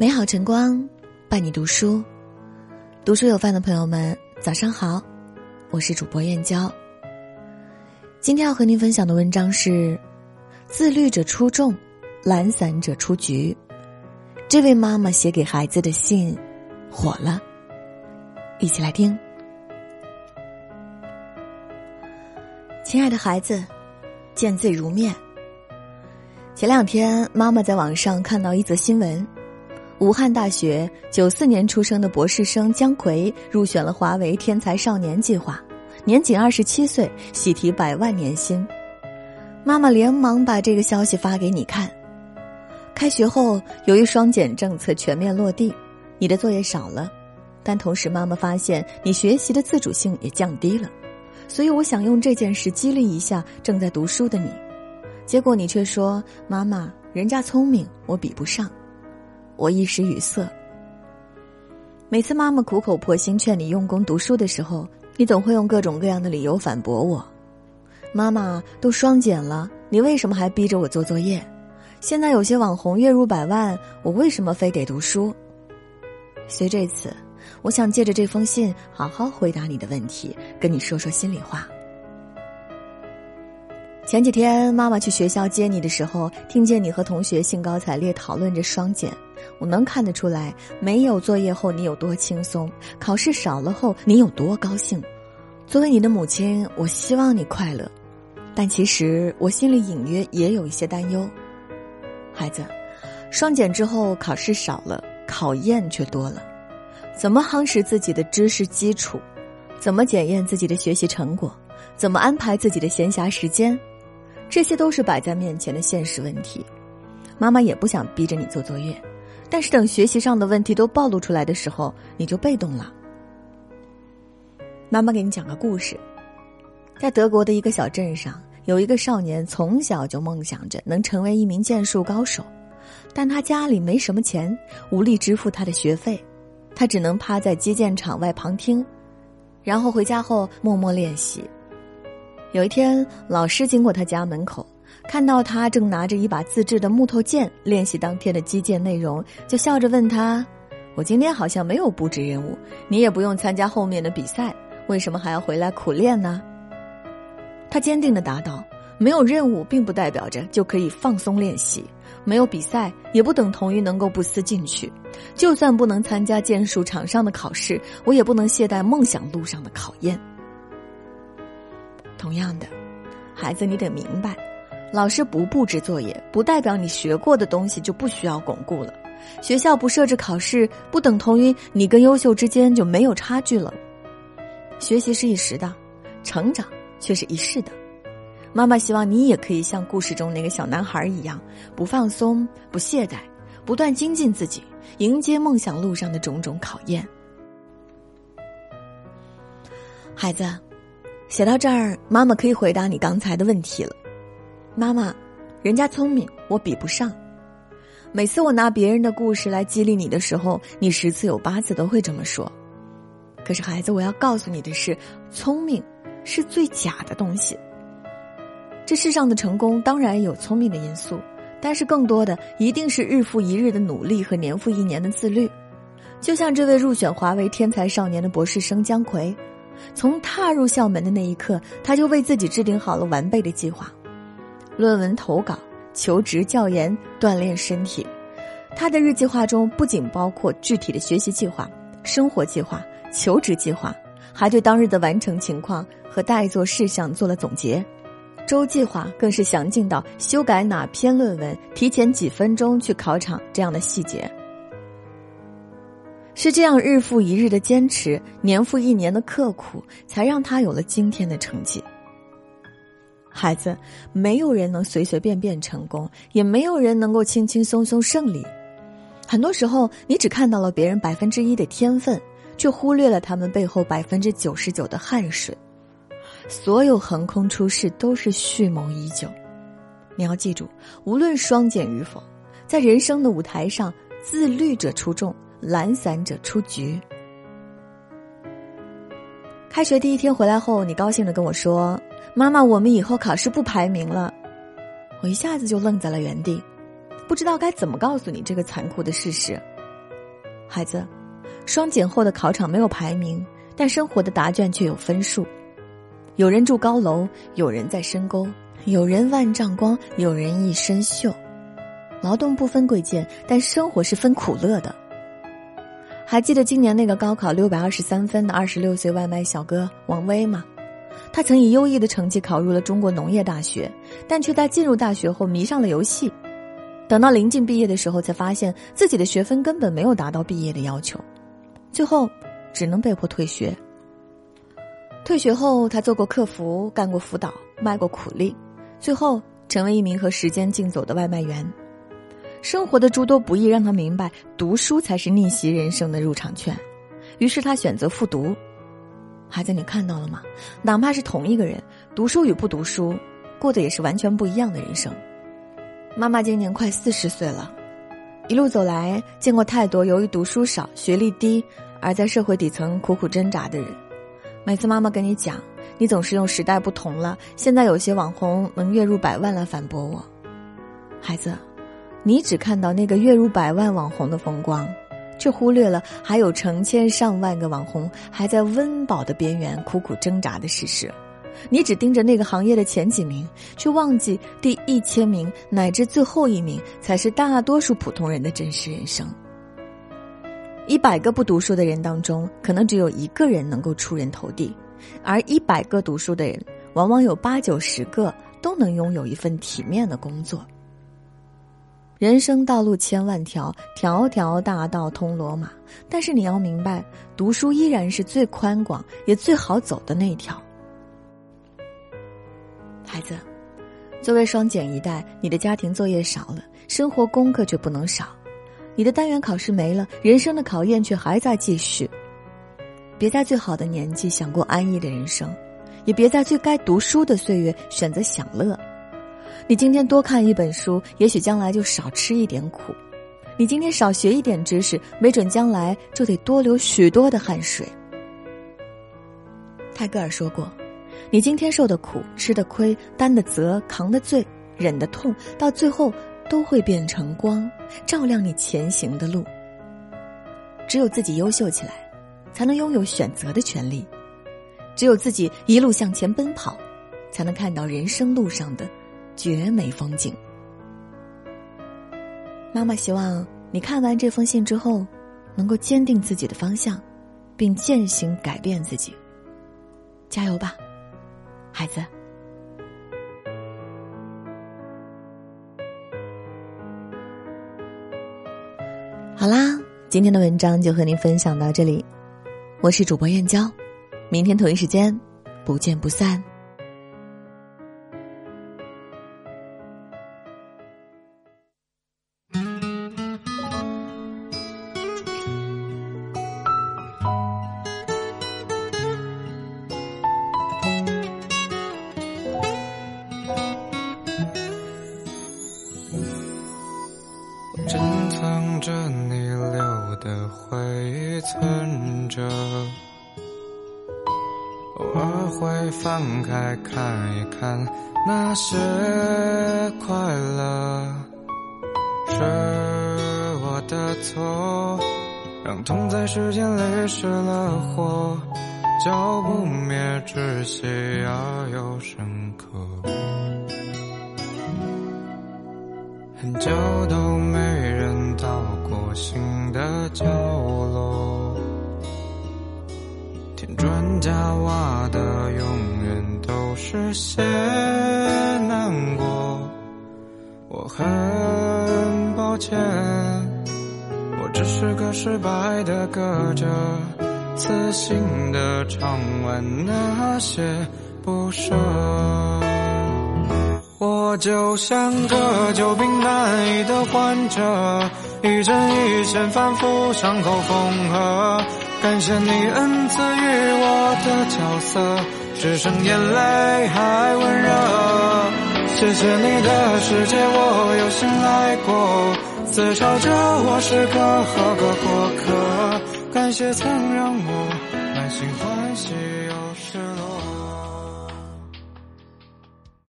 美好晨光，伴你读书。读书有饭的朋友们，早上好，我是主播燕娇。今天要和您分享的文章是：自律者出众，懒散者出局。这位妈妈写给孩子的信火了，一起来听。亲爱的孩子，见字如面。前两天，妈妈在网上看到一则新闻。武汉大学九四年出生的博士生姜奎入选了华为天才少年计划，年仅二十七岁，喜提百万年薪。妈妈连忙把这个消息发给你看。开学后，由于双减政策全面落地，你的作业少了，但同时妈妈发现你学习的自主性也降低了，所以我想用这件事激励一下正在读书的你。结果你却说：“妈妈，人家聪明，我比不上。”我一时语塞。每次妈妈苦口婆心劝你用功读书的时候，你总会用各种各样的理由反驳我。妈妈都双减了，你为什么还逼着我做作业？现在有些网红月入百万，我为什么非得读书？所以这次，我想借着这封信，好好回答你的问题，跟你说说心里话。前几天妈妈去学校接你的时候，听见你和同学兴高采烈讨论着双减。我能看得出来，没有作业后你有多轻松，考试少了后你有多高兴。作为你的母亲，我希望你快乐，但其实我心里隐约也有一些担忧。孩子，双减之后考试少了，考验却多了，怎么夯实自己的知识基础？怎么检验自己的学习成果？怎么安排自己的闲暇时间？这些都是摆在面前的现实问题。妈妈也不想逼着你做作业。但是等学习上的问题都暴露出来的时候，你就被动了。妈妈给你讲个故事，在德国的一个小镇上，有一个少年从小就梦想着能成为一名剑术高手，但他家里没什么钱，无力支付他的学费，他只能趴在击剑场外旁听，然后回家后默默练习。有一天，老师经过他家门口。看到他正拿着一把自制的木头剑练习当天的击剑内容，就笑着问他：“我今天好像没有布置任务，你也不用参加后面的比赛，为什么还要回来苦练呢？”他坚定的答道：“没有任务并不代表着就可以放松练习，没有比赛也不等同于能够不思进取。就算不能参加剑术场上的考试，我也不能懈怠梦想路上的考验。”同样的，孩子，你得明白。老师不布置作业，不代表你学过的东西就不需要巩固了。学校不设置考试，不等同于你跟优秀之间就没有差距了。学习是一时的，成长却是一世的。妈妈希望你也可以像故事中那个小男孩一样，不放松，不懈怠，不断精进自己，迎接梦想路上的种种考验。孩子，写到这儿，妈妈可以回答你刚才的问题了。妈妈，人家聪明，我比不上。每次我拿别人的故事来激励你的时候，你十次有八次都会这么说。可是孩子，我要告诉你的是，聪明是最假的东西。这世上的成功当然有聪明的因素，但是更多的一定是日复一日的努力和年复一年的自律。就像这位入选华为天才少年的博士生姜奎，从踏入校门的那一刻，他就为自己制定好了完备的计划。论文投稿、求职、教研、锻炼身体，他的日计划中不仅包括具体的学习计划、生活计划、求职计划，还对当日的完成情况和待做事项做了总结。周计划更是详尽到修改哪篇论文、提前几分钟去考场这样的细节。是这样日复一日的坚持，年复一年的刻苦，才让他有了今天的成绩。孩子，没有人能随随便便成功，也没有人能够轻轻松松胜利。很多时候，你只看到了别人百分之一的天分，却忽略了他们背后百分之九十九的汗水。所有横空出世都是蓄谋已久。你要记住，无论双减与否，在人生的舞台上，自律者出众，懒散者出局。开学第一天回来后，你高兴的跟我说。妈妈，我们以后考试不排名了，我一下子就愣在了原地，不知道该怎么告诉你这个残酷的事实。孩子，双减后的考场没有排名，但生活的答卷却有分数。有人住高楼，有人在深沟，有人万丈光，有人一身锈。劳动不分贵贱，但生活是分苦乐的。还记得今年那个高考六百二十三分的二十六岁外卖小哥王威吗？他曾以优异的成绩考入了中国农业大学，但却在进入大学后迷上了游戏。等到临近毕业的时候，才发现自己的学分根本没有达到毕业的要求，最后只能被迫退学。退学后，他做过客服，干过辅导，卖过苦力，最后成为一名和时间竞走的外卖员。生活的诸多不易让他明白，读书才是逆袭人生的入场券。于是他选择复读。孩子，你看到了吗？哪怕是同一个人，读书与不读书，过的也是完全不一样的人生。妈妈今年快四十岁了，一路走来，见过太多由于读书少、学历低而在社会底层苦苦挣扎的人。每次妈妈跟你讲，你总是用时代不同了，现在有些网红能月入百万来反驳我。孩子。你只看到那个月入百万网红的风光，却忽略了还有成千上万个网红还在温饱的边缘苦苦挣扎的事实。你只盯着那个行业的前几名，却忘记第一千名乃至最后一名才是大多数普通人的真实人生。一百个不读书的人当中，可能只有一个人能够出人头地，而一百个读书的人，往往有八九十个都能拥有一份体面的工作。人生道路千万条，条条大道通罗马。但是你要明白，读书依然是最宽广也最好走的那一条。孩子，作为双减一代，你的家庭作业少了，生活功课却不能少。你的单元考试没了，人生的考验却还在继续。别在最好的年纪想过安逸的人生，也别在最该读书的岁月选择享乐。你今天多看一本书，也许将来就少吃一点苦；你今天少学一点知识，没准将来就得多流许多的汗水。泰戈尔说过：“你今天受的苦、吃的亏、担的责、扛的罪、忍的痛，到最后都会变成光，照亮你前行的路。”只有自己优秀起来，才能拥有选择的权利；只有自己一路向前奔跑，才能看到人生路上的。绝美风景。妈妈希望你看完这封信之后，能够坚定自己的方向，并践行改变自己。加油吧，孩子！好啦，今天的文章就和您分享到这里。我是主播燕娇，明天同一时间不见不散。会翻开看一看那些快乐，是我的错，让痛在时间里失了火，浇不灭窒息而又深刻，很久都没人到过新的角落。砖家挖的永远都是些难过，我很抱歉，我只是个失败的歌者，自信的唱完那些不舍。我就像个久病难医的患者，一针一线反复，伤口缝合。感谢你恩赐予我的角色，只剩眼泪还温热。谢谢你的世界，我有幸来过。自嘲着我是个合格过客，感谢曾让我满心欢喜又失落。